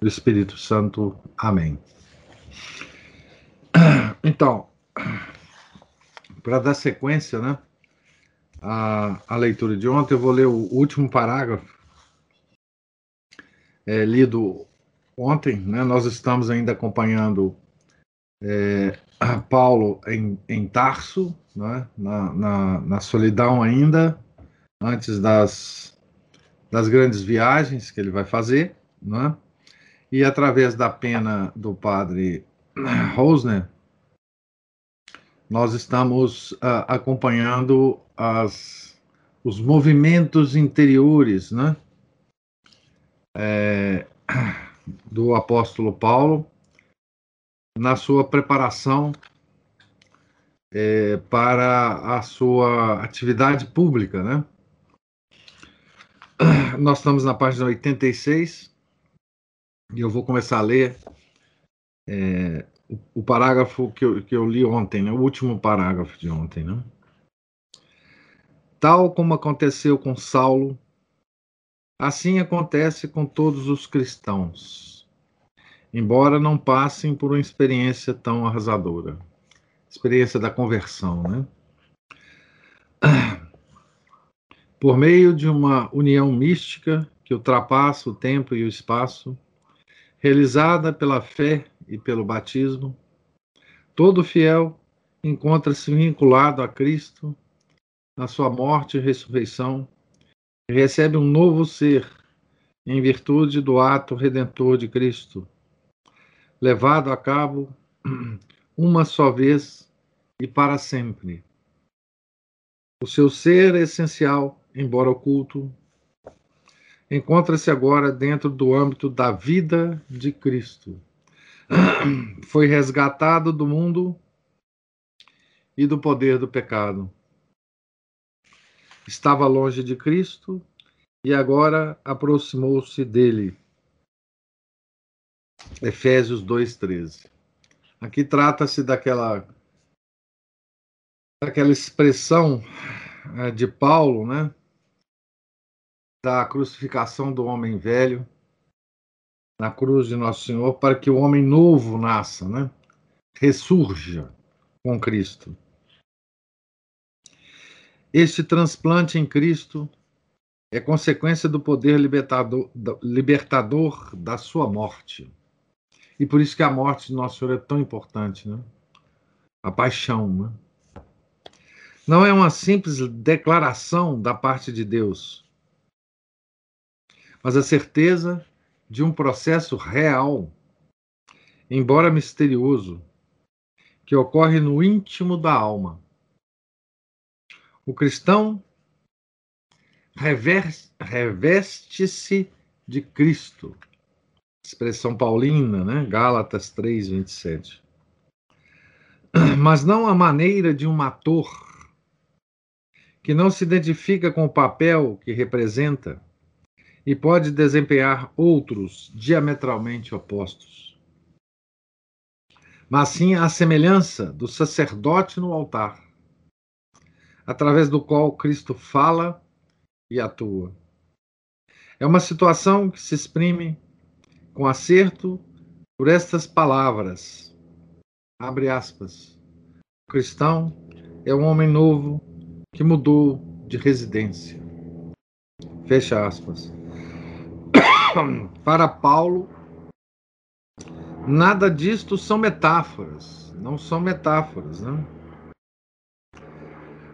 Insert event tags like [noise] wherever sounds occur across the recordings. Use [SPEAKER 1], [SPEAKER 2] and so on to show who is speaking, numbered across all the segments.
[SPEAKER 1] do Espírito Santo. Amém. Então, para dar sequência, né, à, à, leitura de ontem, eu vou ler o último parágrafo é, lido ontem. Né, nós estamos ainda acompanhando é, Paulo em, em Tarso, né, na, na, na solidão ainda, antes das, das grandes viagens que ele vai fazer, né? E através da pena do padre Rosner, nós estamos uh, acompanhando as, os movimentos interiores né? É, do apóstolo Paulo na sua preparação é, para a sua atividade pública. Né? Nós estamos na página 86 e eu vou começar a ler é, o, o, parágrafo que eu, que eu li ontem, né? o último parágrafo de ontem. Né? Tal como aconteceu com Saulo, assim acontece com todos os cristãos, embora não passem por uma experiência tão arrasadora experiência da conversão. Né? Por meio de uma união mística que ultrapassa o tempo e o espaço, realizada pela fé e pelo batismo, todo fiel encontra-se vinculado a Cristo na sua morte e ressurreição e recebe um novo ser em virtude do ato redentor de Cristo, levado a cabo [clears throat] uma só vez e para sempre. O seu ser essencial, embora oculto, encontra-se agora dentro do âmbito da vida de Cristo. [clears throat] Foi resgatado do mundo e do poder do pecado. Estava longe de Cristo e agora aproximou-se dele. Efésios 2:13. Aqui trata-se daquela daquela expressão eh, de Paulo, né? Da crucificação do homem velho na cruz de Nosso Senhor para que o homem novo nasça, né? ressurja com Cristo. Este transplante em Cristo é consequência do poder libertador, libertador da sua morte. E por isso que a morte de Nosso Senhor é tão importante, né? A paixão, né? Não é uma simples declaração da parte de Deus, mas a certeza de um processo real, embora misterioso, que ocorre no íntimo da alma. O cristão reveste-se de Cristo. Expressão paulina, né? Gálatas 3, 27. Mas não a maneira de um ator que não se identifica com o papel que representa e pode desempenhar outros diametralmente opostos. Mas sim a semelhança do sacerdote no altar, através do qual Cristo fala e atua. É uma situação que se exprime com acerto por estas palavras. Abre aspas. O cristão é um homem novo que mudou de residência. Fecha aspas. [coughs] para Paulo, nada disto são metáforas, não são metáforas, né?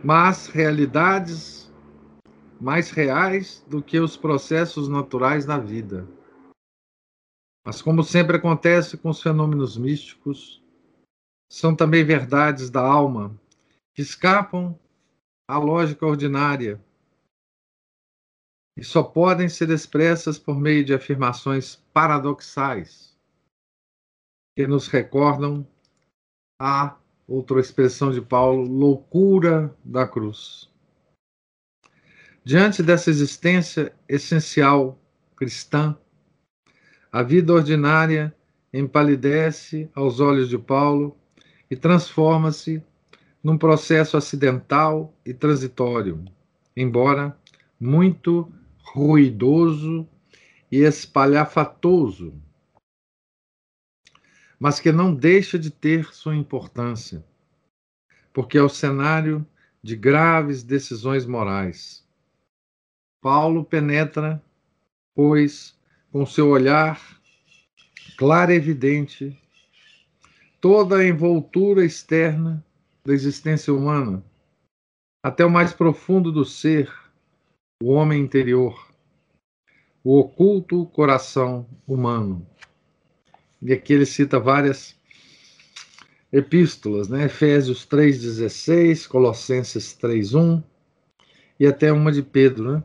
[SPEAKER 1] mas realidades mais reais do que os processos naturais da vida. Mas, como sempre acontece com os fenômenos místicos, são também verdades da alma que escapam à lógica ordinária e só podem ser expressas por meio de afirmações paradoxais que nos recordam a outra expressão de Paulo, loucura da cruz. Diante dessa existência essencial cristã, a vida ordinária empalidece aos olhos de Paulo e transforma-se num processo acidental e transitório, embora muito ruidoso e espalhafatoso, mas que não deixa de ter sua importância, porque é o cenário de graves decisões morais. Paulo penetra, pois, com seu olhar claro e evidente, toda a envoltura externa da existência humana, até o mais profundo do ser, o homem interior, o oculto coração humano. E aqui ele cita várias epístolas, né? Efésios 3,16, Colossenses 3,1 e até uma de Pedro, né?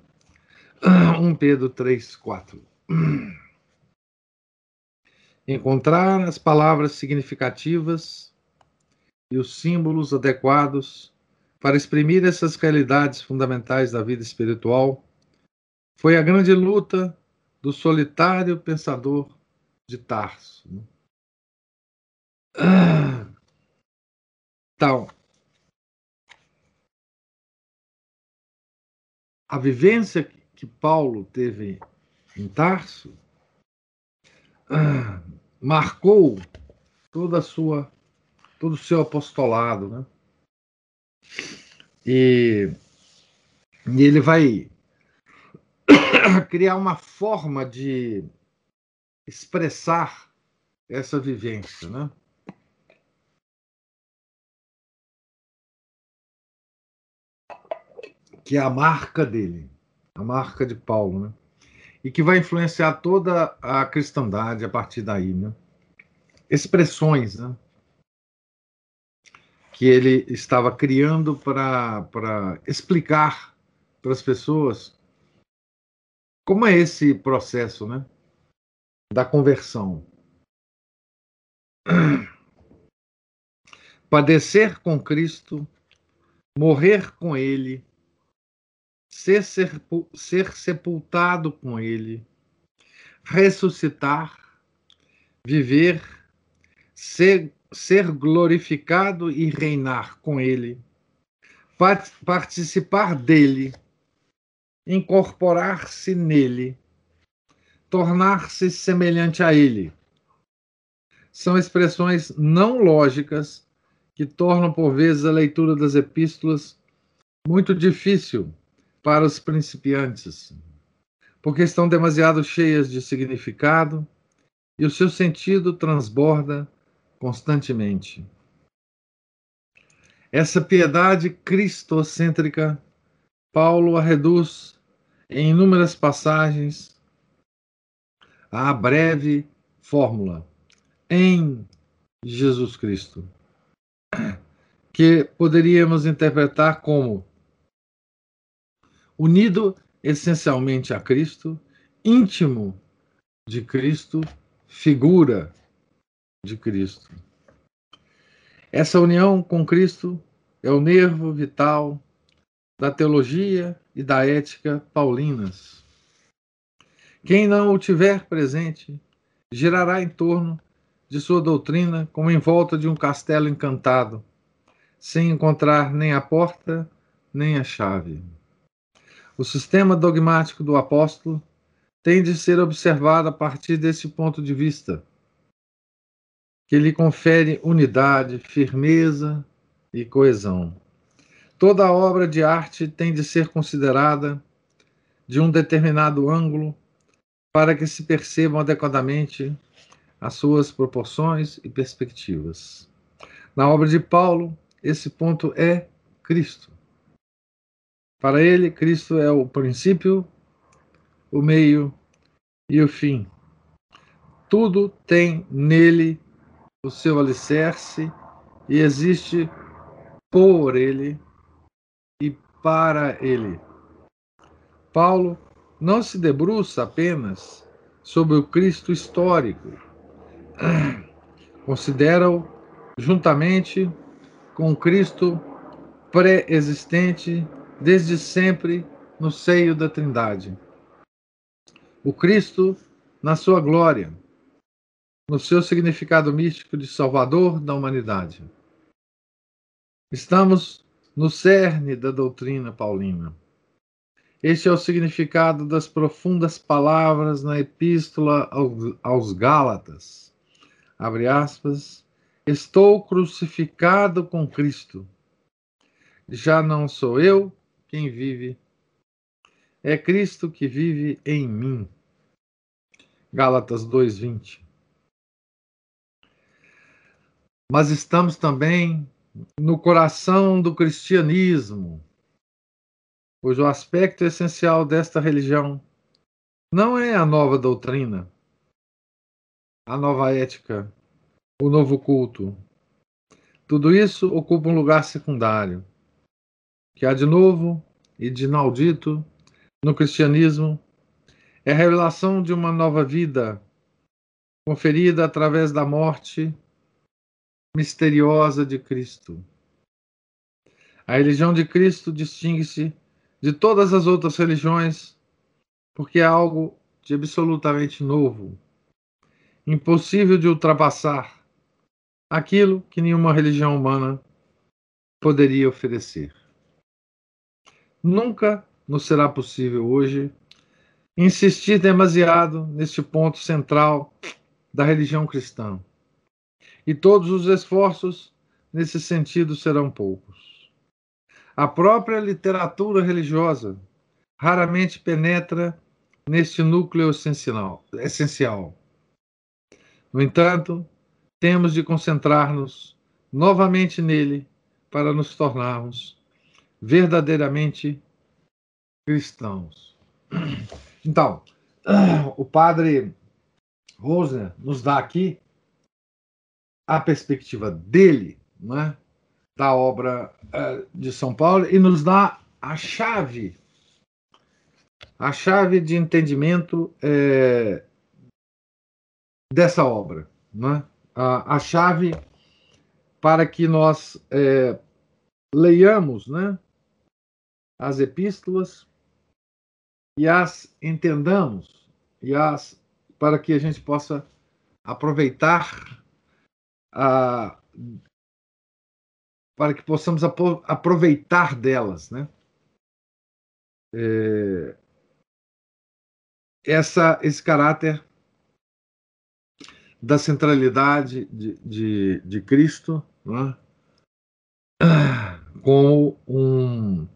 [SPEAKER 1] 1 [clears throat] Pedro 3,4. [clears throat] Encontrar as palavras significativas e os símbolos adequados para exprimir essas realidades fundamentais da vida espiritual foi a grande luta do solitário pensador de Tarso. Né? Então, a vivência que Paulo teve em Tarso marcou toda a sua todo o seu apostolado, né? E, e ele vai [coughs] criar uma forma de expressar essa vivência, né? Que é a marca dele, a marca de Paulo, né? E que vai influenciar toda a cristandade a partir daí, né? Expressões, né? Que ele estava criando para explicar para as pessoas como é esse processo, né? Da conversão. Padecer com Cristo, morrer com Ele, ser, ser, ser sepultado com Ele, ressuscitar, viver, ser, ser glorificado e reinar com Ele, participar dele incorporar-se nele, tornar-se semelhante a ele. São expressões não lógicas que tornam, por vezes, a leitura das epístolas muito difícil para os principiantes, porque estão demasiado cheias de significado e o seu sentido transborda constantemente. Essa piedade cristocêntrica Paulo a reduz em inúmeras passagens à breve fórmula em Jesus Cristo, que poderíamos interpretar como unido essencialmente a Cristo, íntimo de Cristo, figura de Cristo. Essa união com Cristo é o nervo vital da teologia e da ética paulinas. Quem não o tiver presente girará em torno de sua doutrina como em volta de um castelo encantado, sem encontrar nem a porta nem a chave. O sistema dogmático do apóstolo tem de ser observado a partir desse ponto de vista, que lhe confere unidade, firmeza e coesão. Toda obra de arte tem de ser considerada de um determinado ângulo para que se percebam adequadamente as suas proporções e perspectivas. Na obra de Paulo, esse ponto é Cristo. Para ele, Cristo é o princípio, o meio e o fim. Tudo tem nele o seu alicerce e existe por ele para ele. Paulo não se debruça apenas sobre o Cristo histórico, considera-o juntamente com o Cristo pré-existente desde sempre no seio da Trindade. O Cristo na sua glória, no seu significado místico de Salvador da humanidade. Estamos no cerne da doutrina paulina. Este é o significado das profundas palavras na Epístola aos Gálatas. Abre aspas. Estou crucificado com Cristo. Já não sou eu quem vive, é Cristo que vive em mim. Gálatas 2:20. Mas estamos também no coração do cristianismo, cujo aspecto essencial desta religião não é a nova doutrina, a nova ética, o novo culto. Tudo isso ocupa um lugar secundário, que há de novo e de inaudito no cristianismo é a revelação de uma nova vida conferida através da morte misteriosa de Cristo. A religião de Cristo distingue-se de todas as outras religiões porque é algo de absolutamente novo, impossível de ultrapassar, aquilo que nenhuma religião humana poderia oferecer. Nunca nos será possível hoje insistir demasiado neste ponto central da religião cristã e todos os esforços nesse sentido serão poucos. A própria literatura religiosa raramente penetra neste núcleo essencial. No entanto, temos de concentrar-nos novamente nele para nos tornarmos verdadeiramente cristãos. Então, o padre Rosner nos dá aqui a perspectiva dele, né, da obra uh, de São Paulo, e nos dá a chave, a chave de entendimento é, dessa obra, né, a, a, chave para que nós é, leiamos né, as epístolas e as entendamos, e as para que a gente possa aproveitar a, para que possamos aproveitar delas, né? É, essa, esse caráter da centralidade de, de, de Cristo né? [clears throat] com um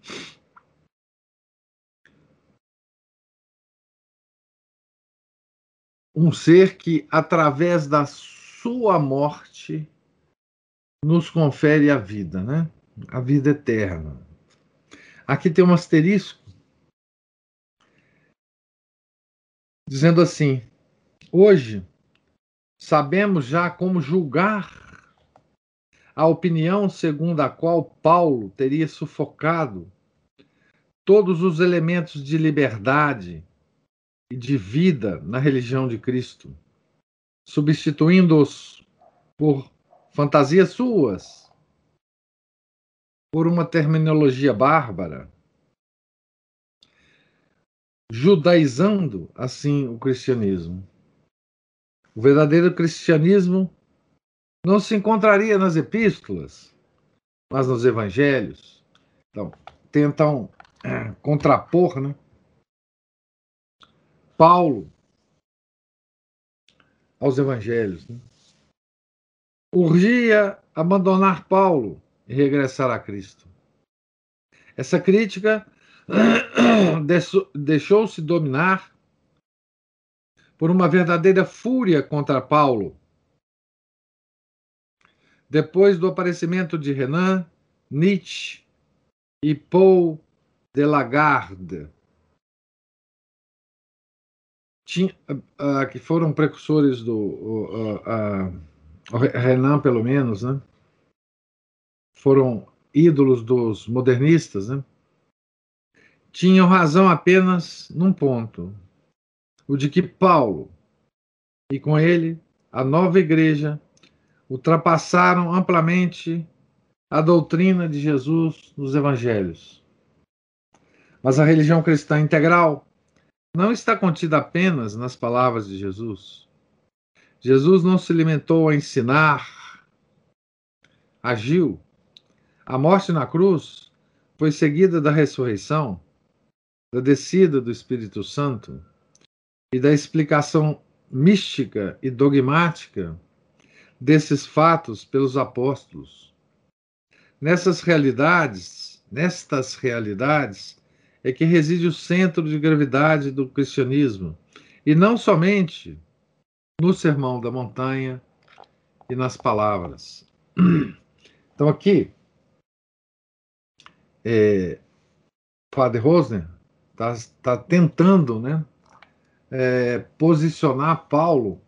[SPEAKER 1] um ser que através da sua morte nos confere a vida, né? A vida eterna. Aqui tem um asterisco dizendo assim: hoje sabemos já como julgar a opinião segundo a qual Paulo teria sufocado todos os elementos de liberdade e de vida na religião de Cristo substituindo-os por fantasias suas, por uma terminologia bárbara, judaizando assim o cristianismo. O verdadeiro cristianismo não se encontraria nas epístolas, mas nos evangelhos. Então, tentam eh, contrapor, né? Paulo aos evangelhos. Né? Urgia abandonar Paulo e regressar a Cristo. Essa crítica [clears throat] deixou-se dominar por uma verdadeira fúria contra Paulo. Depois do aparecimento de Renan, Nietzsche e Paul de Lagarde, uh, que foram precursores do uh, uh, Renan, pelo menos, né? foram ídolos dos modernistas, né? tinham razão apenas num ponto: o de que Paulo e com ele a nova igreja ultrapassaram amplamente a doutrina de Jesus nos evangelhos. Mas a religião cristã integral não está contida apenas nas palavras de Jesus. Jesus não se limitou a ensinar, agiu. A morte na cruz foi seguida da ressurreição, da descida do Espírito Santo e da explicação mística e dogmática desses fatos pelos apóstolos. Nessas realidades, nestas realidades, é que reside o centro de gravidade do cristianismo, e não somente no Sermão da Montanha e nas palavras. [clears throat] Então, aqui, é, Padre Rosner está tá tentando né, é, posicionar Paulo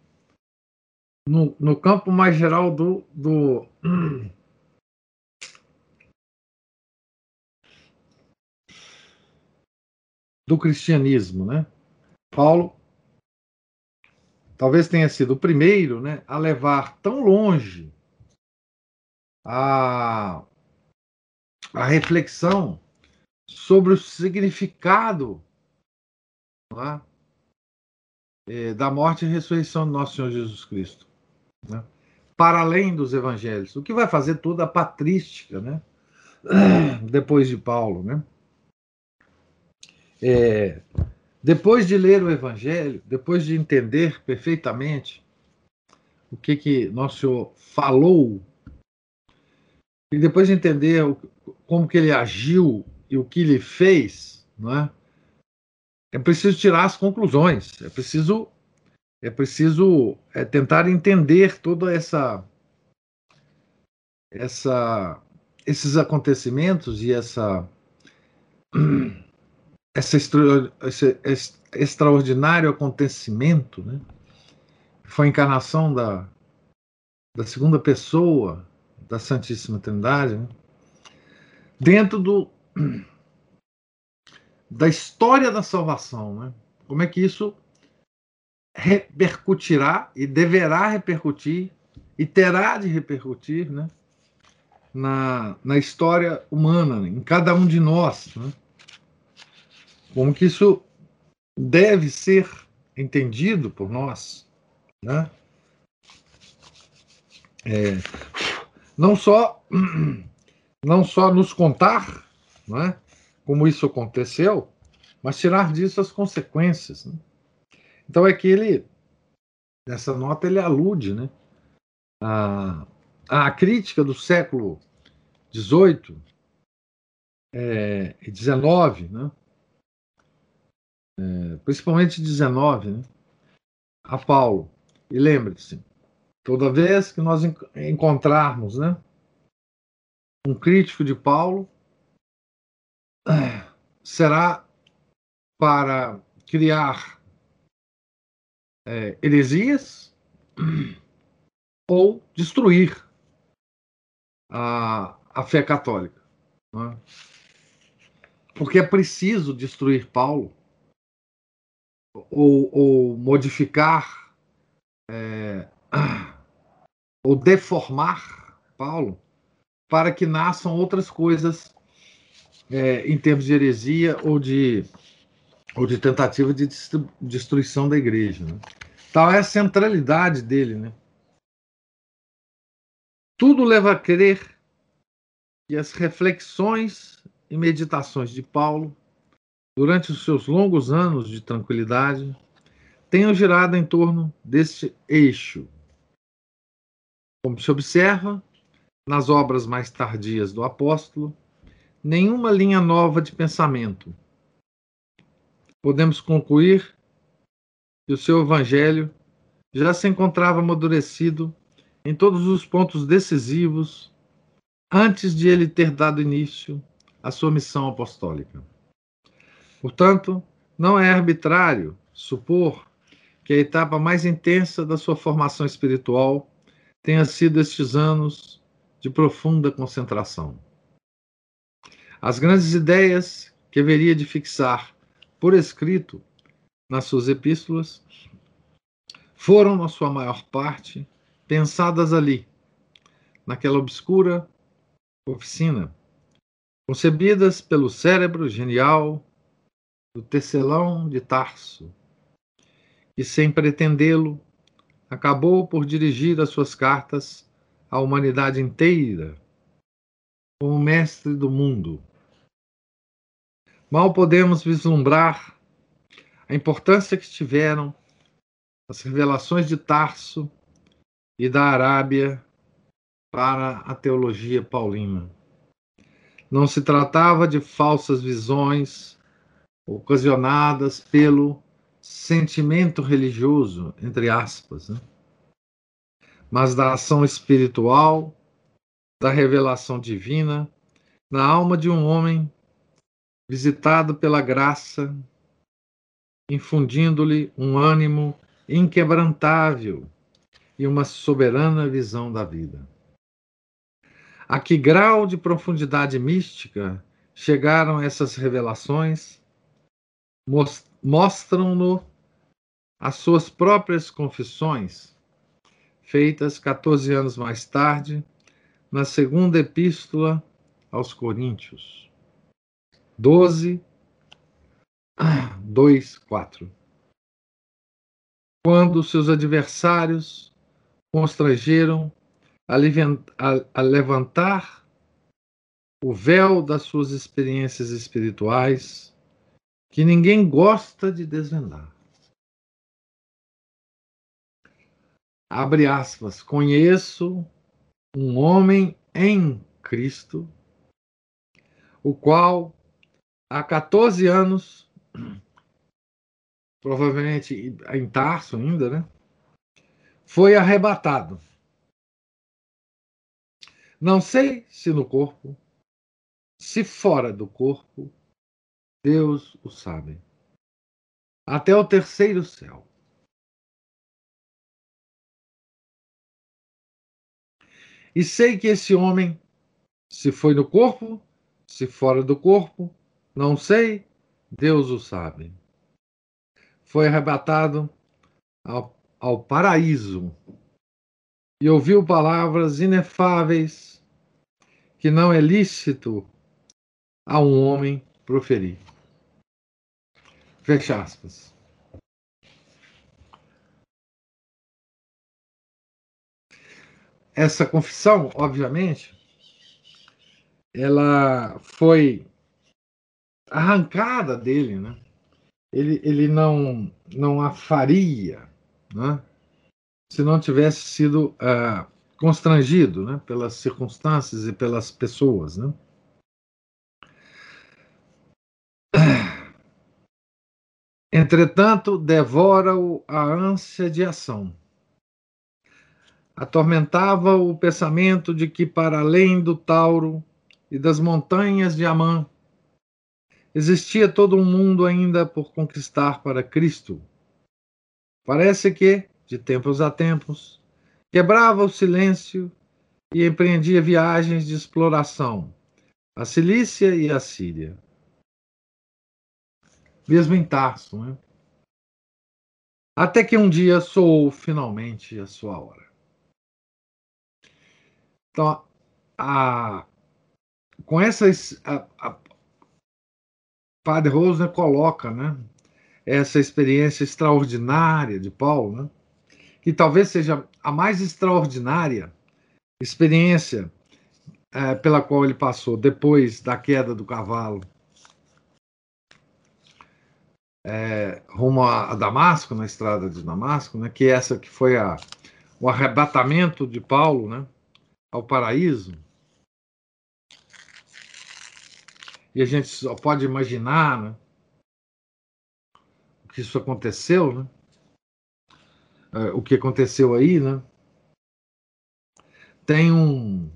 [SPEAKER 1] no, no campo mais geral do, do [clears throat] do cristianismo, né? Paulo talvez tenha sido o primeiro, né, a levar tão longe a, a reflexão sobre o significado é? É, da morte e ressurreição do nosso Senhor Jesus Cristo, né? para além dos evangelhos, o que vai fazer toda a patrística, né? [clears throat] depois de Paulo, né? É, depois de ler o Evangelho, depois de entender perfeitamente o que, que Nosso Senhor falou, e depois de entender como que ele agiu e o que ele fez, não é? é preciso tirar as conclusões, é preciso é preciso é, tentar entender toda essa essa esses acontecimentos e essa [clears throat] essa extra, esse, esse extraordinário acontecimento, né? foi a encarnação da, da segunda pessoa da Santíssima Trindade, né? dentro do, da história da salvação. Né? Como é que isso repercutirá e deverá repercutir e terá de repercutir né? na, na história humana, né? em cada um de nós. Né? Como que isso deve ser entendido por nós, né? É, não só [clears throat] não só nos contar, né, como isso aconteceu, mas tirar disso as consequências. Né? Então é que ele nessa nota ele alude, né, a, a crítica do século XVIII é, e XIX, né, é, principalmente 19, né, a Paulo. E lembre-se, toda vez que nós encontrarmos né, um crítico de Paulo, [clears throat] será para criar é, heresias [clears throat] ou destruir a, a fé católica. Né? Porque é preciso destruir Paulo ou, ou modificar é, ou deformar Paulo para que nasçam outras coisas é, em termos de heresia ou de, ou de tentativa de destruição da igreja. Né? Tal é a centralidade dele. Né? Tudo leva a crer que as reflexões e meditações de Paulo durante os seus longos anos de tranquilidade, tenham girado em torno deste eixo. Como se observa, nas obras mais tardias do apóstolo, nenhuma linha nova de pensamento. Podemos concluir que o seu evangelho já se encontrava amadurecido em todos os pontos decisivos antes de ele ter dado início à sua missão apostólica. Portanto, não é arbitrário supor que a etapa mais intensa da sua formação espiritual tenha sido estes anos de profunda concentração. As grandes ideias que haveria de fixar por escrito nas suas epístolas foram, na sua maior parte, pensadas ali, naquela obscura oficina, concebidas pelo cérebro genial do tecelão de Tarso, e sem pretendê-lo, acabou por dirigir as suas cartas à humanidade inteira, como mestre do mundo. Mal podemos vislumbrar a importância que tiveram as revelações de Tarso e da Arábia para a teologia paulina. Não se tratava de falsas visões ocasionadas pelo sentimento religioso, entre aspas, né? mas da ação espiritual, da revelação divina na alma de um homem visitado pela graça, infundindo-lhe um ânimo inquebrantável e uma soberana visão da vida. A que grau de profundidade mística chegaram essas revelações mostram-no as suas próprias confissões, feitas 14 anos mais tarde, na segunda epístola aos Coríntios. 12, 2, 4. Quando seus adversários constrangeram a, levantar o véu das suas experiências espirituais, que ninguém gosta de desvendar. Abre aspas. Conheço um homem em Cristo, o qual há 14 anos, [clears throat] provavelmente em Tarso ainda, né? Foi arrebatado. Não sei se no corpo, se fora do corpo, Deus o sabe. Até o terceiro céu. E sei que esse homem, se foi no corpo, se fora do corpo, não sei, Deus o sabe. Foi arrebatado ao, ao paraíso e ouviu palavras inefáveis que não é lícito a um homem proferir. Fecha aspas. Essa confissão, obviamente, ela foi arrancada dele, né? Ele, ele não, não a faria, né? Se não tivesse sido uh, constrangido, né? Pelas circunstâncias e pelas pessoas, né? Entretanto, devora-o a ânsia de ação. Atormentava-o o pensamento de que, para além do Tauro e das montanhas de Amã, existia todo um mundo ainda por conquistar para Cristo. Parece que, de tempos a tempos, quebrava o silêncio e empreendia viagens de exploração à Cilícia e à Síria mesmo em Tarso. Né? Até que um dia soou finalmente a sua hora. Então, a, com essas. A, a, Padre Rosner coloca né, essa experiência extraordinária de Paulo, né, que talvez seja a mais extraordinária experiência é, pela qual ele passou depois da queda do cavalo é, rumo a, Damasco, na estrada de Damasco, né, que é essa que foi a, o arrebatamento de Paulo né, ao paraíso. E a gente só pode imaginar né, o que isso aconteceu, né, é, o que aconteceu aí. Né. Tem um,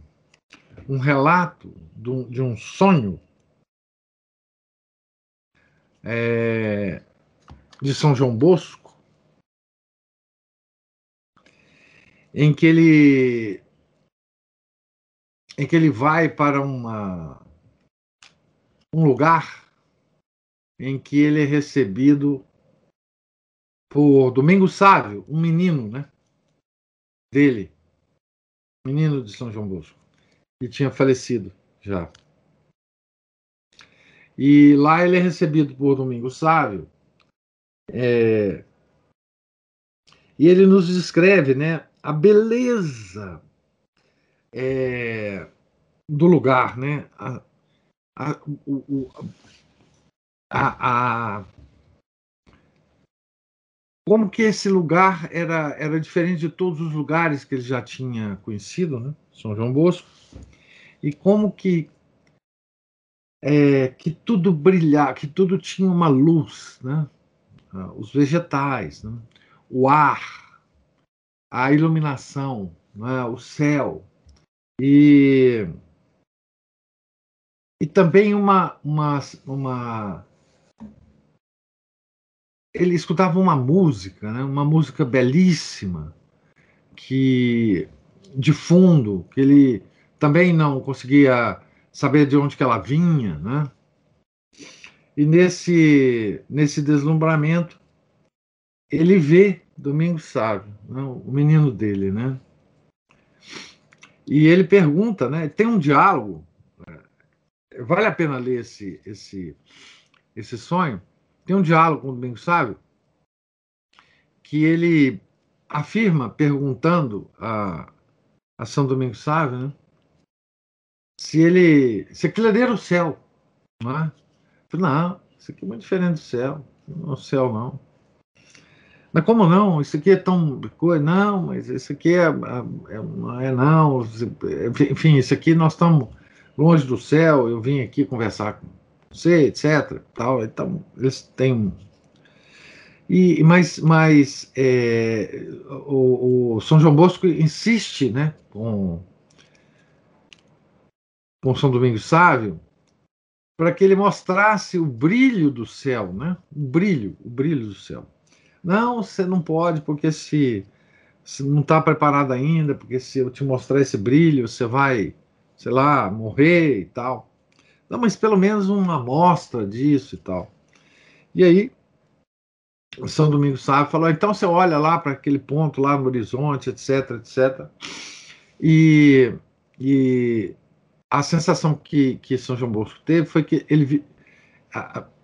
[SPEAKER 1] um relato de um sonho é, de São João Bosco, em que ele em que ele vai para uma um lugar em que ele é recebido por Domingos Sávio, um menino, né? Dele, menino de São João Bosco, que tinha falecido já. E lá ele é recebido por Domingos Sávio. É, e ele nos descreve né, a beleza é, do lugar, né? A, a, o, a, a, como que esse lugar era, era diferente de todos os lugares que ele já tinha conhecido, né? São João Bosco, e como que é, que tudo brilhava, que tudo tinha uma luz, né? Ah, os vegetais, né? o ar, a iluminação, né? o céu e e também uma uma uma ele escutava uma música, né? uma música belíssima que de fundo que ele também não conseguia saber de onde que ela vinha, né? E nesse nesse deslumbramento ele vê Domingos Sávio, né? o menino dele, né? E ele pergunta, né? Tem um diálogo. É, vale a pena ler esse esse esse sonho. Tem um diálogo com o Domingos Sávio que ele afirma perguntando a, a São Domingos Sávio, né? Se ele. se era o céu. Não, é? não, isso aqui é muito diferente do céu. Não é o céu, não. Mas como não? Isso aqui é tão. Não, mas isso aqui é, é, é, não é não. Enfim, isso aqui nós estamos longe do céu. Eu vim aqui conversar com você, etc. Tal. Então, eles têm. E, mas mas é, o, o São João Bosco insiste né, com, com São Domingos Sávio, para que ele mostrasse o brilho do céu, né? O brilho, o brilho do céu. Não, você não pode, porque se, se não está preparado ainda, porque se eu te mostrar esse brilho, você vai, sei lá, morrer e tal. Não, mas pelo menos uma amostra disso e tal. E aí, São Domingos Sávio falou: então você olha lá para aquele ponto lá no horizonte, etc, etc. E, e a sensação que, que São João Bosco teve foi que ele, vi,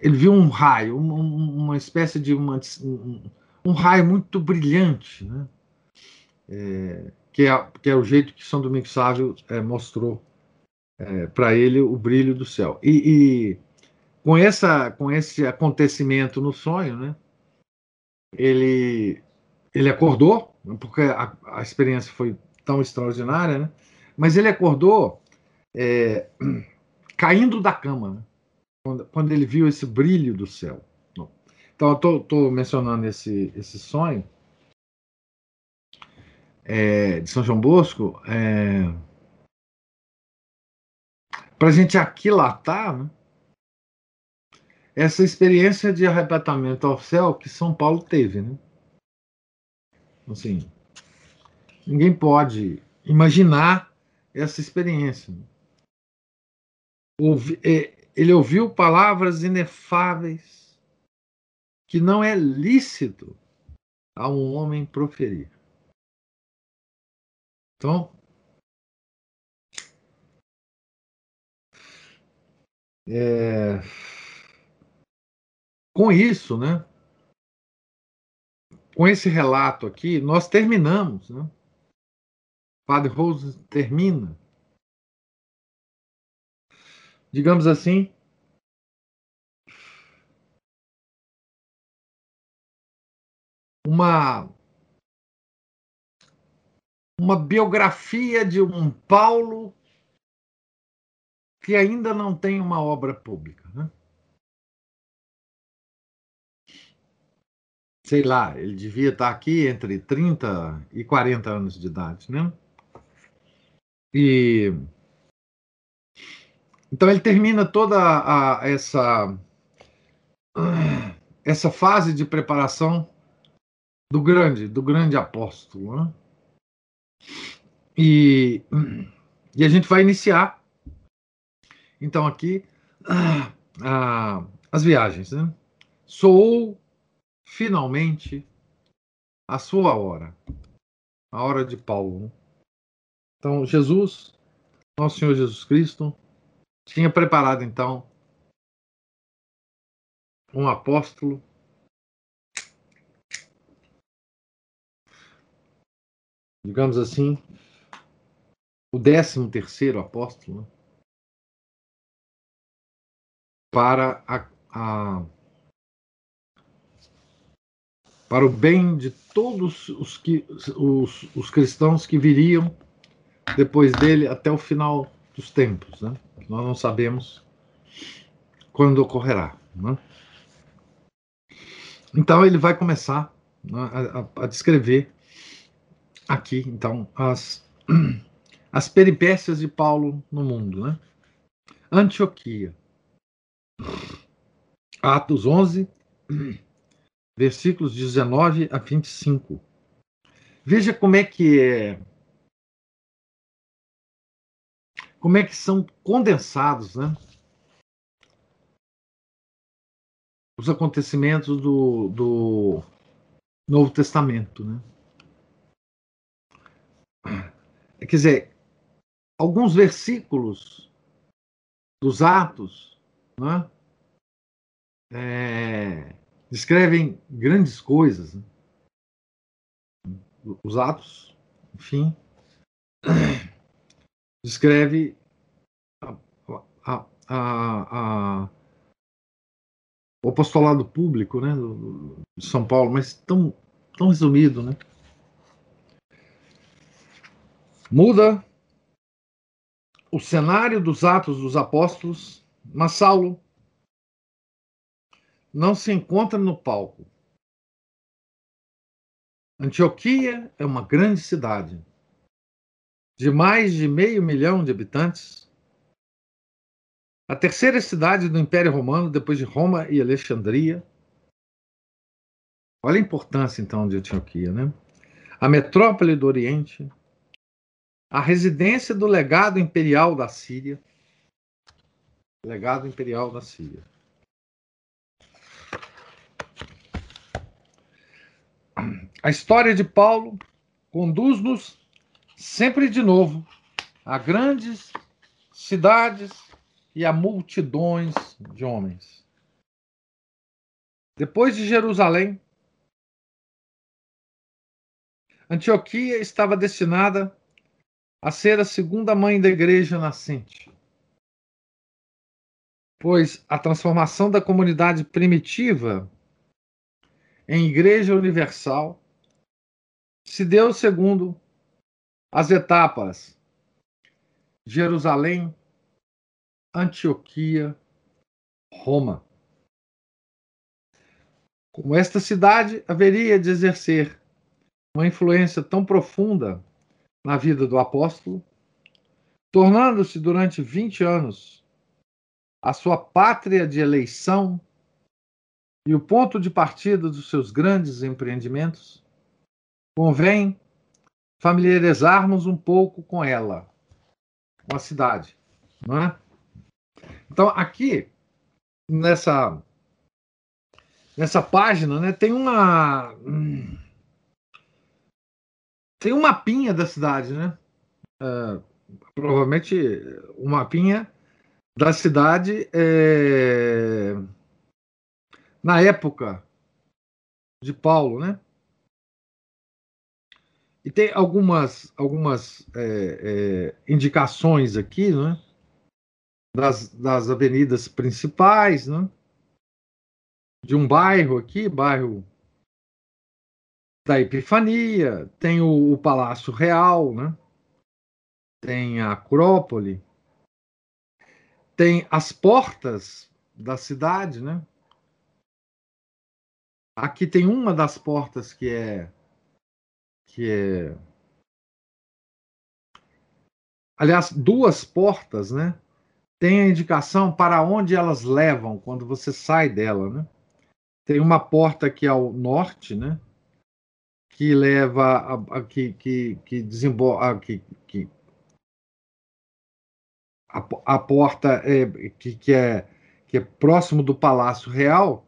[SPEAKER 1] ele viu um raio, uma, uma espécie de uma, um, um, raio muito brilhante, né? É, que, é, que é o jeito que São Domingos Sávio é, mostrou é, para ele o brilho do céu. E, e, com, essa, com esse acontecimento no sonho, né? Ele, ele acordou, porque a, a experiência foi tão extraordinária, né? Mas ele acordou é, caindo da cama, né? quando, quando, ele viu esse brilho do céu. Então, eu estou mencionando esse, esse sonho é, de São João Bosco é, para a gente aquilatar né, essa experiência de arrebatamento ao céu que São Paulo teve. Né? Assim, ninguém pode imaginar essa experiência. Né? Ouvi, é, ele ouviu palavras inefáveis que não é lícito a um homem proferir. Então, é, com isso, né? Com esse relato aqui, nós terminamos, né? Padre Rose termina digamos assim, uma uma biografia de um Paulo que ainda não tem uma obra pública, né? Sei lá, ele devia estar aqui entre 30 e 40 anos de idade, né? E então ele termina toda a, essa essa fase de preparação do grande, do grande apóstolo, né? E, e a gente vai iniciar então aqui a, a as viagens, né? Soou finalmente a sua hora, a hora de Paulo. Né? Então, Jesus, nosso Senhor Jesus Cristo, tinha preparado então um apóstolo. Digamos assim, o décimo terceiro apóstolo, para a, a, para o bem de todos os, que, os, os cristãos que viriam depois dele até o final dos tempos, né? Nós não sabemos quando ocorrerá, né? Então ele vai começar né, a, a, descrever aqui, então, as, as peripécias de Paulo no mundo, né? Antioquia. Atos 11, versículos 19 a 25. Veja como é que é. Como é que são condensados, né? Os acontecimentos do, do Novo Testamento, né? Quer dizer, alguns versículos dos Atos, né? É, descrevem grandes coisas. Né? Os Atos, enfim, descreve a, a, a, o apostolado público né, de São Paulo, mas tão, tão resumido, né? Muda o cenário dos Atos dos Apóstolos, mas Saulo não se encontra no palco. Antioquia é uma grande cidade, de mais de meio milhão de habitantes, a terceira cidade do Império Romano, depois de Roma e Alexandria. Olha a importância, então, de Antioquia, né? A metrópole do Oriente, a residência do legado imperial da Síria. Legado imperial da Síria. A história de Paulo conduz-nos sempre de novo a grandes cidades e a multidões de homens. Depois de Jerusalém, Antioquia estava destinada a ser a segunda mãe da igreja nascente. Pois a transformação da comunidade primitiva em igreja universal se deu segundo as etapas Jerusalém, Antioquia, Roma. Como esta cidade haveria de exercer uma influência tão profunda na vida do apóstolo, tornando-se durante 20 anos a sua pátria de eleição e o ponto de partida dos seus grandes empreendimentos, convém familiarizarmos um pouco com ela, com a cidade, não é? Então aqui nessa nessa página, né, tem uma tem um mapinha da cidade, né? Uh, provavelmente um mapinha da cidade é... na época de Paulo, né? E tem algumas, algumas é, é, indicações aqui, né? Das, das avenidas principais, né? De um bairro aqui, bairro da Epifania, tem o, o Palácio Real, né? tem a Acrópole, tem as portas da cidade, né? Aqui tem uma das portas que é que é aliás, duas portas, né? Tem a indicação para onde elas levam quando você sai dela, né? Tem uma porta aqui ao norte, né? que leva a, a que, que, que desemboca que, que a, a, porta é, que, que é que é próximo do Palácio Real.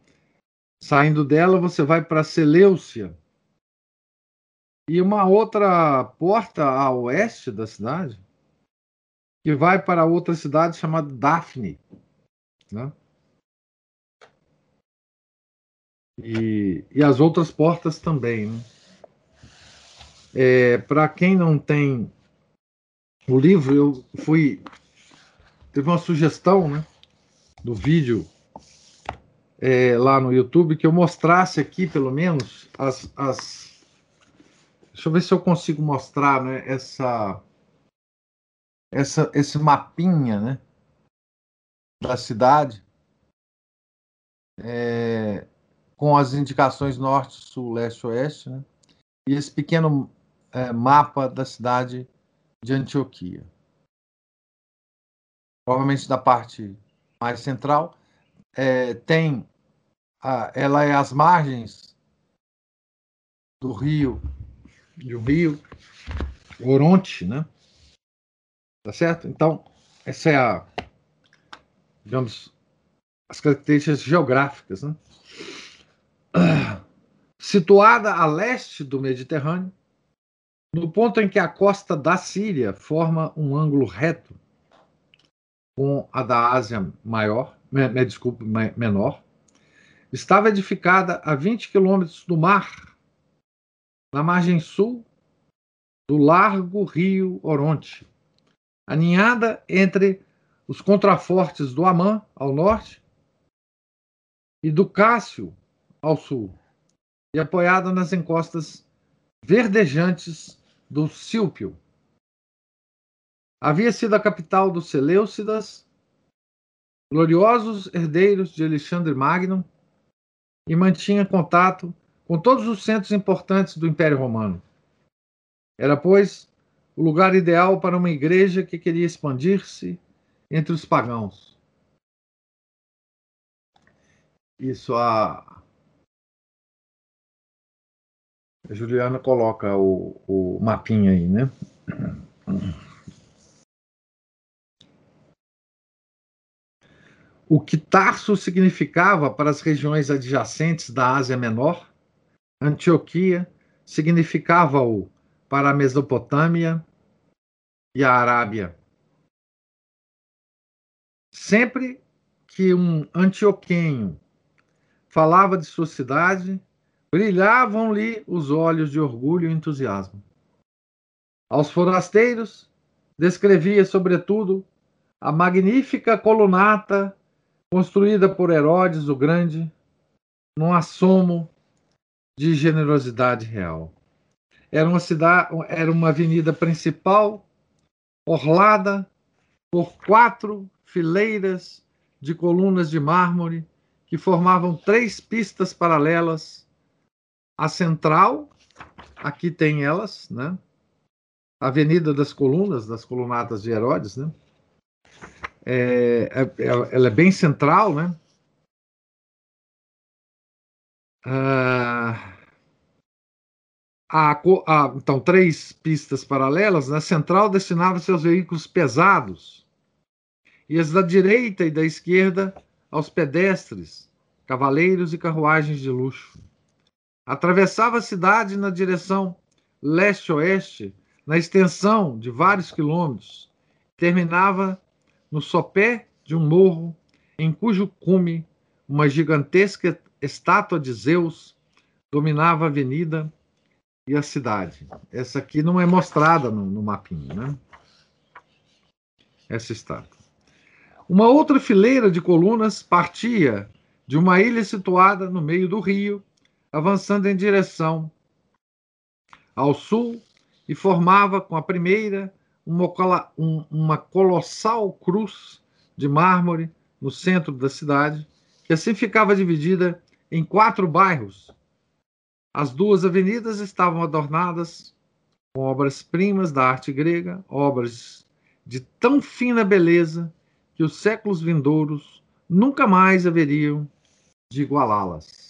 [SPEAKER 1] Saindo dela, você vai para Seleucia. E uma outra porta a oeste da cidade, que vai para outra cidade chamada Daphne. Né? E, e as outras portas também. Né? É, para quem não tem o livro, eu fui. Teve uma sugestão né, do vídeo é, lá no YouTube que eu mostrasse aqui, pelo menos, as, as. Deixa eu ver se eu consigo mostrar né, essa, essa, esse mapinha né, da cidade. É, com as indicações norte, sul, leste, oeste, né? e esse pequeno é, mapa da cidade de Antioquia. Provavelmente da parte mais central, é, tem a, ela é às margens do rio, de um rio, Oronte, né? Tá certo? Então, essa é a, digamos, as características geográficas, né? [clears throat] Situada a leste do Mediterrâneo, no ponto em que a costa da Síria forma um ângulo reto com a da Ásia maior, me, me desculpe, me, menor, estava edificada a 20 quilômetros do mar, na margem sul do largo rio Oronte, aninhada entre os contrafortes do Amã, ao norte, e do Cássio, ao sul, e apoiada nas encostas verdejantes do Sílpio. Havia sido a capital dos Seleucidas, gloriosos herdeiros de Alexandre Magno, e mantinha contato com todos os centros importantes do Império Romano. Era, pois, o lugar ideal para uma igreja que queria expandir-se entre os pagãos. Isso a A Juliana coloca o, o mapinha aí, né? O que Tarso significava para as regiões adjacentes da Ásia Menor, Antioquia significava-o para a Mesopotâmia e a Arábia. Sempre que um antioquenho falava de sua cidade, brilhavam-lhe os olhos de orgulho e entusiasmo. Aos forasteiros, descrevia, sobretudo, a magnífica colunata construída por Herodes o Grande, num assomo de generosidade real. Era uma cidade, era uma avenida principal orlada por quatro fileiras de colunas de mármore que formavam três pistas paralelas a central, aqui tem elas, né? Avenida das Colunas, das Colunatas de Herodes, né? É, é, é, ela é bem central, né? Ah, a, a, então, três pistas paralelas. Na né? central destinava-se aos veículos pesados, e as da direita e da esquerda aos pedestres, cavaleiros e carruagens de luxo. Atravessava a cidade na direção leste-oeste, na extensão de vários quilômetros. Terminava no sopé de um morro, em cujo cume uma gigantesca estátua de Zeus dominava a avenida e a cidade. Essa aqui não é mostrada no, no mapinha, né? Essa estátua. Uma outra fileira de colunas partia de uma ilha situada no meio do rio avançando em direção ao sul e formava com a primeira uma, uma colossal cruz de mármore no centro da cidade, que assim ficava dividida em quatro bairros. As duas avenidas estavam adornadas com obras-primas da arte grega, obras de tão fina beleza que os séculos vindouros nunca mais haveriam de igualá-las.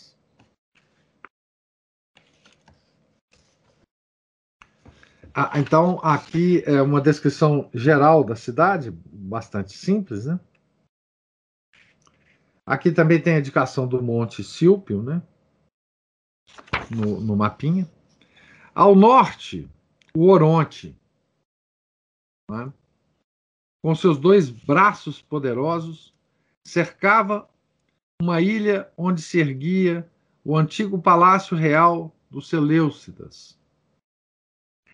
[SPEAKER 1] Ah, então, aqui é uma descrição geral da cidade, bastante simples, né? Aqui também tem a indicação do Monte Silpio, né? No, no mapinha. Ao norte, o Oronte, né? com seus dois braços poderosos, cercava uma ilha onde se erguia o antigo palácio real dos Seleucidas.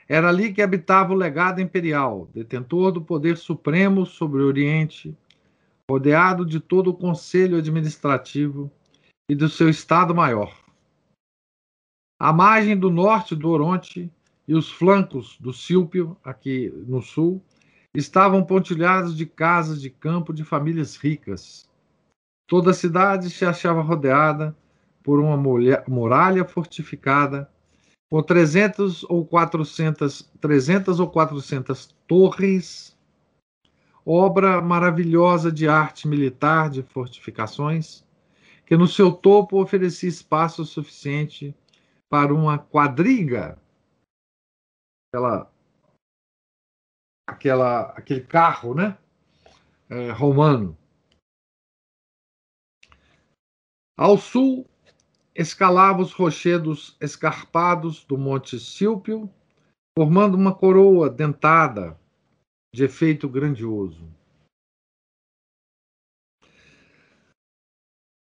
[SPEAKER 1] Era ali que habitava o legado imperial, detentor do poder supremo sobre o Oriente, rodeado de todo o conselho administrativo e do seu Estado-Maior. A margem do norte do Oronte e os flancos do Sílpio, aqui no sul, estavam pontilhados de casas de campo de famílias ricas. Toda a cidade se achava rodeada por uma muralha fortificada com 300 ou 400, 300 ou 400 torres, obra maravilhosa de arte militar de fortificações, que no seu topo oferecia espaço suficiente para uma quadriga, aquela, aquela, aquele carro, né, é, romano. Ao sul escalava os rochedos escarpados do Monte Sílpio, formando uma coroa dentada de efeito grandioso.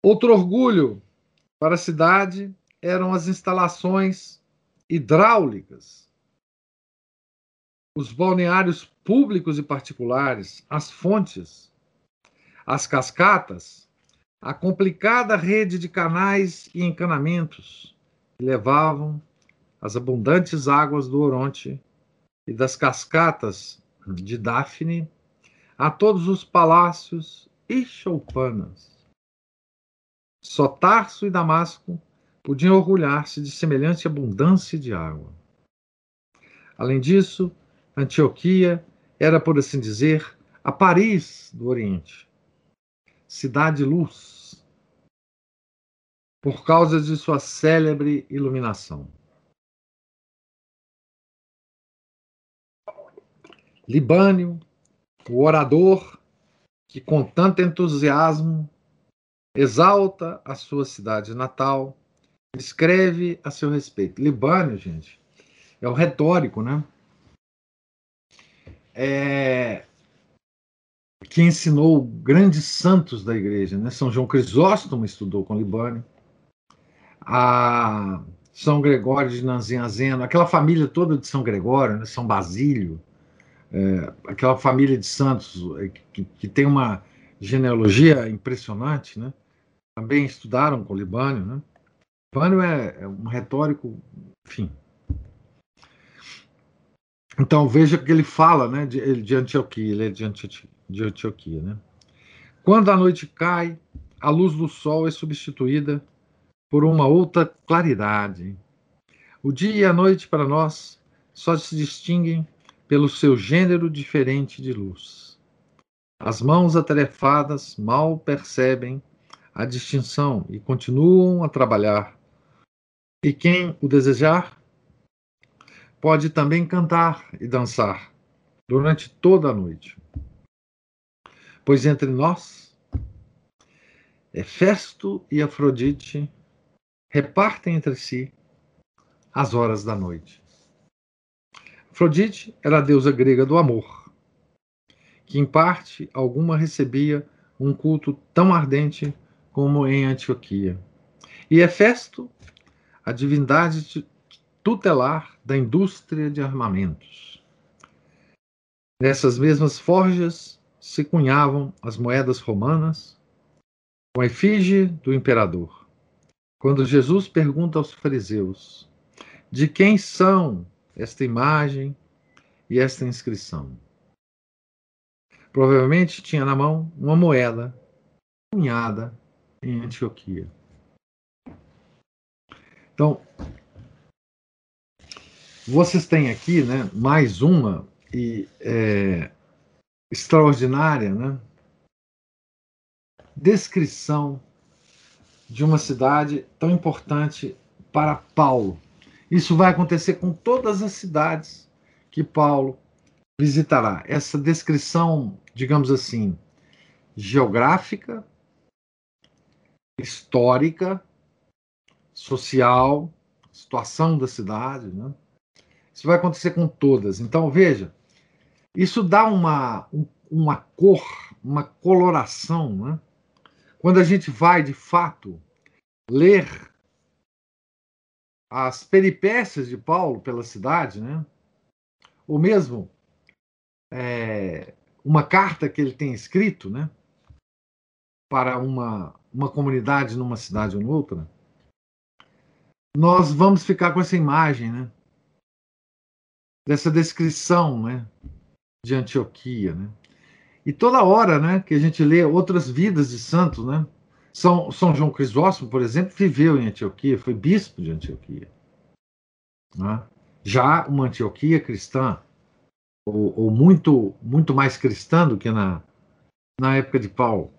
[SPEAKER 1] Outro orgulho para a cidade eram as instalações hidráulicas, os balneários públicos e particulares, as fontes, as cascatas a complicada rede de canais e encanamentos que levavam as abundantes águas do Oronte e das cascatas de Daphne a todos os palácios e choupanas. Só Tarso e Damasco podiam orgulhar-se de semelhante abundância de água. Além disso, Antioquia era, por assim dizer, a Paris do Oriente Cidade Luz, por causa de sua célebre iluminação. Libânio, o orador que com tanto entusiasmo exalta a sua cidade natal, escreve a seu respeito. Libânio, gente, é o retórico, né? É, que ensinou grandes santos da igreja. Né? São João Crisóstomo estudou com Libânio, a São Gregório de Nanzinhazeno, aquela família toda de São Gregório, né? São Basílio, é, aquela família de santos é, que, que, tem uma genealogia impressionante, né? também estudaram com Libânio. Né? Libânio é, é um retórico, enfim, então veja que ele fala né, de, de Antioquia, ele é de Antioquia, de Antioquia. Né? Quando a noite cai, a luz do sol é substituída por uma outra claridade. O dia e a noite para nós só se distinguem pelo seu gênero diferente de luz. As mãos atarefadas mal percebem a distinção e continuam a trabalhar. E quem o desejar pode também cantar e dançar durante toda a noite. Pois entre nós, Hefesto e Afrodite repartem entre si as horas da noite. Afrodite era a deusa grega do amor, que em parte alguma recebia um culto tão ardente como em Antioquia. E Hefesto, a divindade tutelar da indústria de armamentos. Nessas mesmas forjas se cunhavam as moedas romanas com a efígie do imperador. Quando Jesus pergunta aos fariseus: De quem são esta imagem e esta inscrição? Provavelmente tinha na mão uma moeda cunhada em Antioquia. Então, vocês têm aqui né, mais uma e é, extraordinária né, descrição de uma cidade tão importante para Paulo. Isso vai acontecer com todas as cidades que Paulo visitará. Essa descrição, digamos assim, geográfica, histórica, social, situação da cidade. Né? Isso vai acontecer com todas. Então, veja, isso dá uma, uma cor, uma coloração. Né? Quando a gente vai, de fato, ler as peripécias de Paulo pela cidade, né? ou mesmo é, uma carta que ele tem escrito né? para uma, uma comunidade numa cidade ou noutra, nós vamos ficar com essa imagem, né? Dessa descrição, né? De Antioquia, né? E toda hora, né? Que a gente lê outras vidas de santos, né? São, São João Crisóstomo, por exemplo, viveu em Antioquia, foi bispo de Antioquia. Né? Já uma Antioquia cristã, ou, ou, muito, muito mais cristã do que na, na época de Paulo.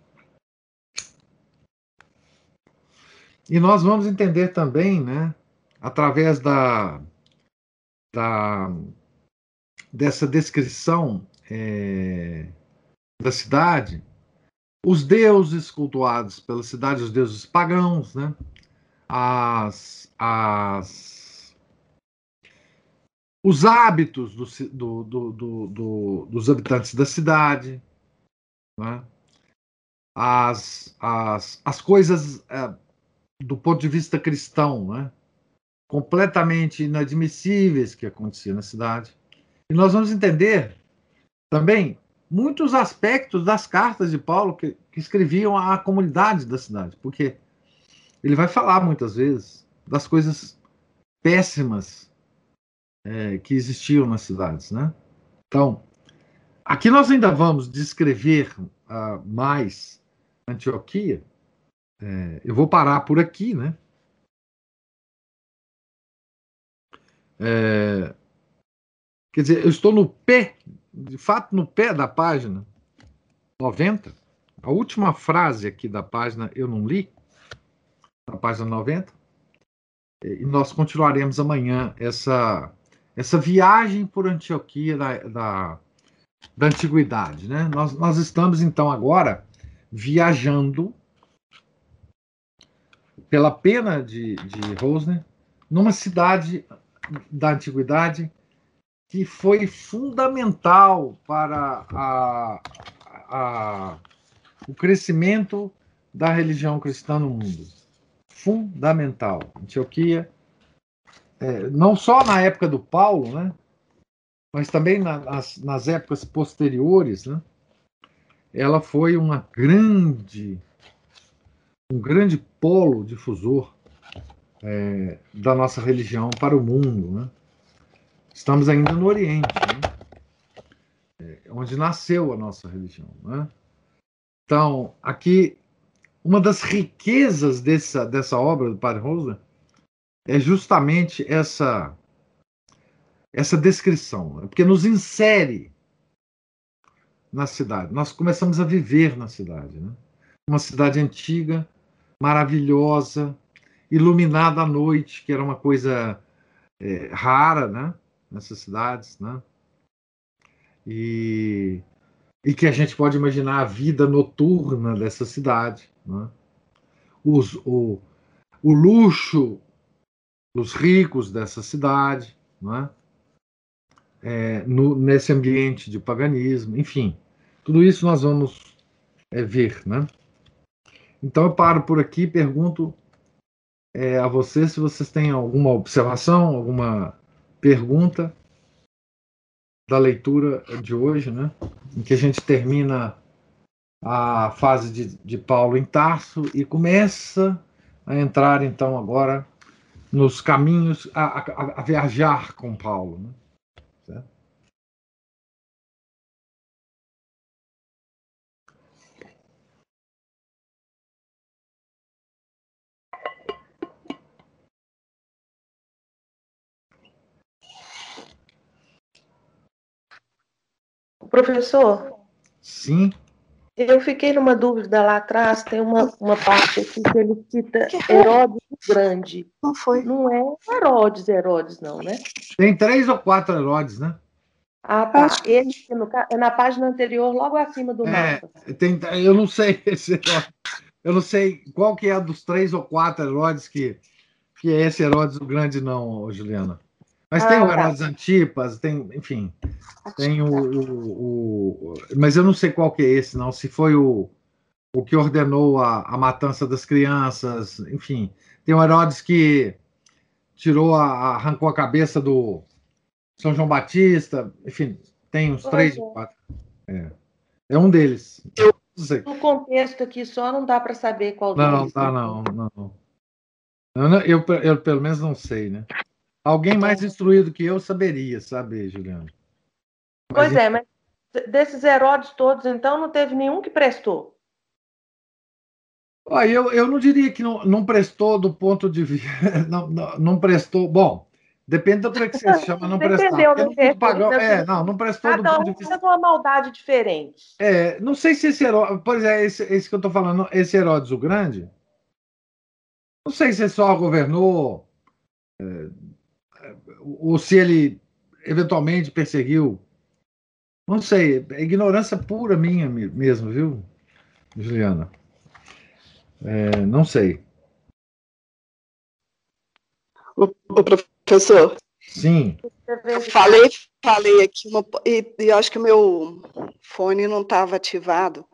[SPEAKER 1] E nós vamos entender também, né, através da, da dessa descrição é, da cidade, os deuses cultuados pela cidade, os deuses pagãos, né, as, as, os hábitos do, do, do, do dos habitantes da cidade, né, as, as, as coisas é, do ponto de vista cristão, né? completamente inadmissíveis que aconteciam na cidade. E nós vamos entender também muitos aspectos das cartas de Paulo que, que escreviam à comunidade da cidade, porque ele vai falar muitas vezes das coisas péssimas é, que existiam nas cidades, né? Então, aqui nós ainda vamos descrever uh, mais Antioquia, é, eu vou parar por aqui, né? É, quer dizer, eu estou no pé, de fato, no pé da página 90. A última frase aqui da página eu não li, na página 90. E nós continuaremos amanhã essa, essa viagem por Antioquia da, da, da antiguidade. Né? Nós, nós estamos, então, agora viajando pela pena de, de Rosner, numa cidade da antiguidade que foi fundamental para a, a, o crescimento da religião cristã no mundo. Fundamental. Antioquia, é, não só na época do Paulo, né, mas também nas, nas épocas posteriores, né, ela foi uma grande um grande polo difusor é, da nossa religião para o mundo. Né? Estamos ainda no Oriente, né? é, onde nasceu a nossa religião. Né? Então, aqui, uma das riquezas dessa, dessa obra do Padre Rosa é justamente essa, essa descrição, né? porque nos insere na cidade. Nós começamos a viver na cidade. Né? Uma cidade antiga, maravilhosa, iluminada à noite, que era uma coisa é, rara, né? Nessas cidades, né? E, e que a gente pode imaginar a vida noturna dessa cidade, né? Os, o, o luxo dos ricos dessa cidade, né? É, no, nesse ambiente de paganismo, enfim, tudo isso nós vamos é, ver, né? Então eu paro por aqui e pergunto é, a vocês se vocês têm alguma observação, alguma pergunta da leitura de hoje, né? Em que a gente termina a fase de, de Paulo em Tarso e começa a entrar então agora nos caminhos a, a, a viajar com Paulo, né? Certo?
[SPEAKER 2] Professor?
[SPEAKER 1] Sim.
[SPEAKER 2] Eu fiquei numa dúvida lá atrás, tem uma, uma parte aqui que ele cita Herodes Grande.
[SPEAKER 3] Não foi.
[SPEAKER 2] Não é Herodes, Herodes, não, né?
[SPEAKER 1] Tem três ou quatro Herodes, né?
[SPEAKER 2] Ah, tá. Ele é na página anterior, logo acima do
[SPEAKER 1] é,
[SPEAKER 2] mapa.
[SPEAKER 1] Tem, eu não sei [laughs] esse eu não sei qual que é dos três ou quatro Herodes que, que é esse Herodes o Grande, não, Juliana. Mas ah, tem o tá. Herodes tá. Antipas, tem, enfim, tem o, o, o, Mas eu não sei qual que é esse, não. Se foi o, o que ordenou a, a matança das crianças, enfim. Tem o Herodes que tirou a, arrancou a cabeça do São João Batista, enfim, tem uns três ou quatro. É. é um deles.
[SPEAKER 2] Eu, no contexto aqui só não dá para saber qual
[SPEAKER 1] não, deles. Não, não, não, não. Eu, eu, eu, pelo menos não sei, né? Alguém mais é. instruído que eu saberia, sabe, Juliano?
[SPEAKER 2] Mas, pois é, mas desses Herodes todos, então, não teve nenhum que prestou.
[SPEAKER 1] Ah, eu, eu não diria que não, não prestou do ponto de vista. [laughs] Não, não, não, prestou. Bom, depende do que você [laughs] chama não prestar. Entendeu, não
[SPEAKER 2] prestou, é, não, não prestou Cada do ponto um de vista. uma maldade diferente.
[SPEAKER 1] É, não sei se esse Herodes. Pois é, esse, esse que eu estou falando, esse Herodes o Grande. Não sei se só governou. Ou se ele eventualmente perseguiu. Não sei, é ignorância pura minha mesmo, viu, Juliana? É, não sei.
[SPEAKER 3] O, o, professor.
[SPEAKER 1] Sim.
[SPEAKER 3] Eu falei, falei aqui, uma, e, e acho que o meu fone não estava ativado,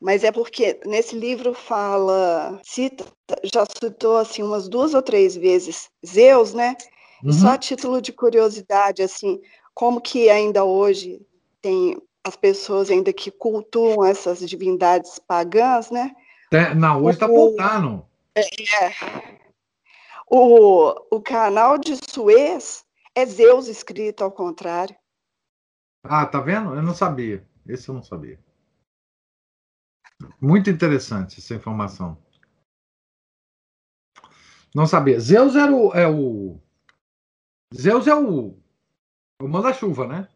[SPEAKER 3] mas é porque nesse livro fala, cita, já citou assim umas duas ou três vezes Zeus, né? Uhum. Só a título de curiosidade, assim, como que ainda hoje tem as pessoas ainda que cultuam essas divindades pagãs, né?
[SPEAKER 1] É, não, hoje está voltando. É,
[SPEAKER 3] é. O, o canal de Suez é Zeus escrito ao contrário.
[SPEAKER 1] Ah, tá vendo? Eu não sabia. Esse eu não sabia. Muito interessante essa informação. Não sabia. Zeus era o. É o Zeus é o, o manda-chuva, né?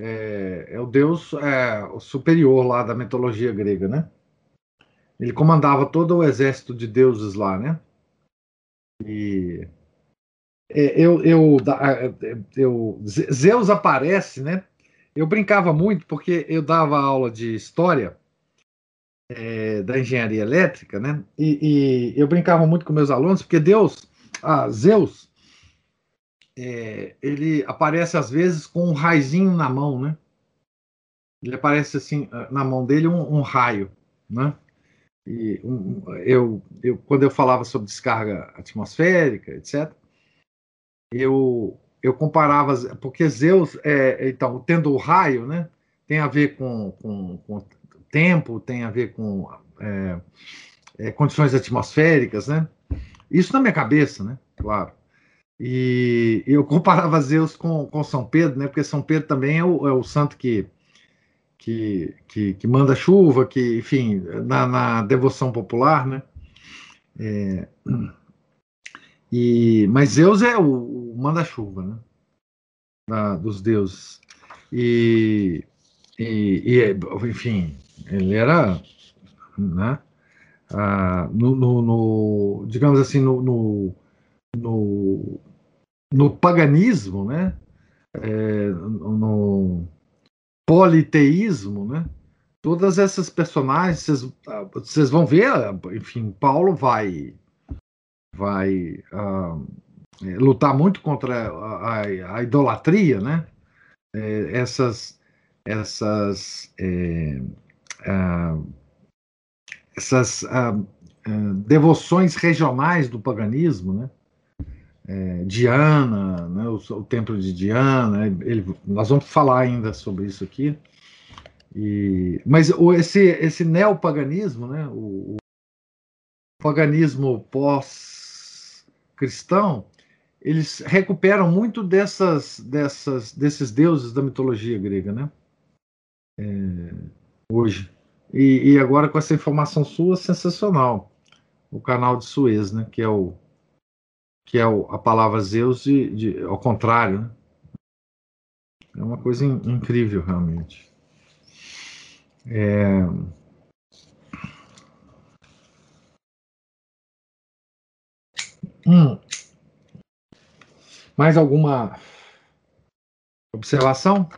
[SPEAKER 1] é, é o deus é, o superior lá da mitologia grega, né? Ele comandava todo o exército de deuses lá, né? E é, eu, eu, eu, Zeus aparece, né? Eu brincava muito porque eu dava aula de história é, da engenharia elétrica, né? E, e, eu brincava muito com meus alunos porque Deus, ah, Zeus, é, ele aparece às vezes com um raizinho na mão, né? Ele aparece assim na mão dele um, um raio, né? E um, eu, eu, quando eu falava sobre descarga atmosférica, etc., eu, eu comparava, porque Zeus, é, então, tendo o raio, né, tem a ver com, com, com tempo, tem a ver com é, é, condições atmosféricas, né? Isso na minha cabeça, né? Claro. E eu comparava [laughs] Zeus com, com São Pedro, né? Porque São Pedro também é o, é o santo que, que, que, que, manda chuva, que, enfim, na, na devoção popular, né? É, e, mas Zeus é o, o manda-chuva, né? Da, dos deuses. E, e, e, enfim, ele era, né? Ah, no, no, no, digamos assim, no, no, no, paganismo, né? É, no politeísmo, né? Todas essas personagens, vocês, vão ver, enfim, Paulo vai vai uh, lutar muito contra a, a, a idolatria, né? É, essas essas é, uh, essas uh, devoções regionais do paganismo, né? É, Diana, né, o, o, templo de Diana, ele, nós vamos falar ainda sobre isso aqui. E, mas o, esse, esse neopaganismo, né, o, o paganismo pós-cristão, eles recuperam muito dessas, dessas, desses deuses da mitologia grega, né? É, hoje. E, e, agora com essa informação sua, sensacional. O canal de Suez, né? Que é o que é a palavra Zeus de, de, ao contrário. Né? É uma coisa in, incrível, realmente. É... Hum. Mais alguma observação?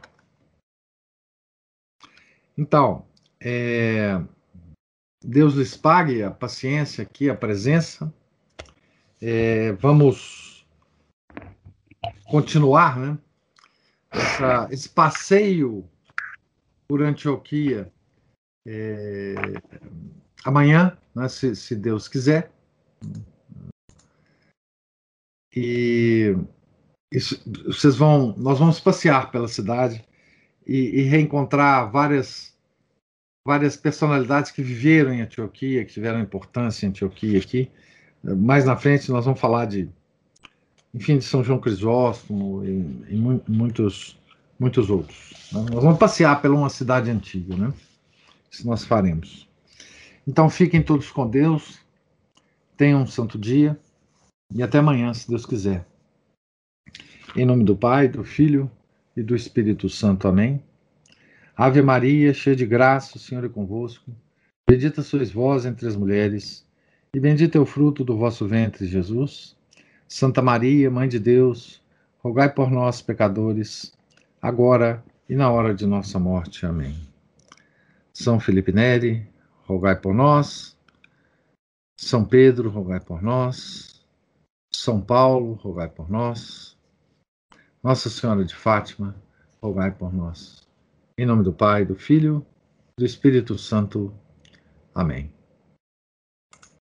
[SPEAKER 1] Então, é... Deus lhes pague a paciência aqui, a presença. É, vamos continuar, né? Essa, esse passeio por Antioquia é, amanhã, né, se, se, Deus quiser. E isso, vocês vão, nós vamos passear pela cidade e, e, reencontrar várias várias personalidades que viveram em Antioquia, que tiveram importância em Antioquia aqui. Mais na frente nós vamos falar de, enfim, de São João Crisóstomo e, e muitos muitos outros. Né? Nós vamos passear pela uma cidade antiga, né? Isso nós faremos. Então fiquem todos com Deus, tenham um santo dia e até amanhã, se Deus quiser. Em nome do Pai, do Filho e do Espírito Santo. Amém. Ave Maria, cheia de graça, o Senhor é convosco. Bendita sois vós entre as mulheres, e bendito é o fruto do vosso ventre, Jesus. Santa Maria, Mãe de Deus, rogai por nós, pecadores, agora e na hora de nossa morte. Amém. São Felipe Neri, rogai por nós. São Pedro, rogai por nós. São Paulo, rogai por nós. Nossa Senhora de Fátima, rogai por nós. Em nome do Pai, do Filho, do Espírito Santo. Amém.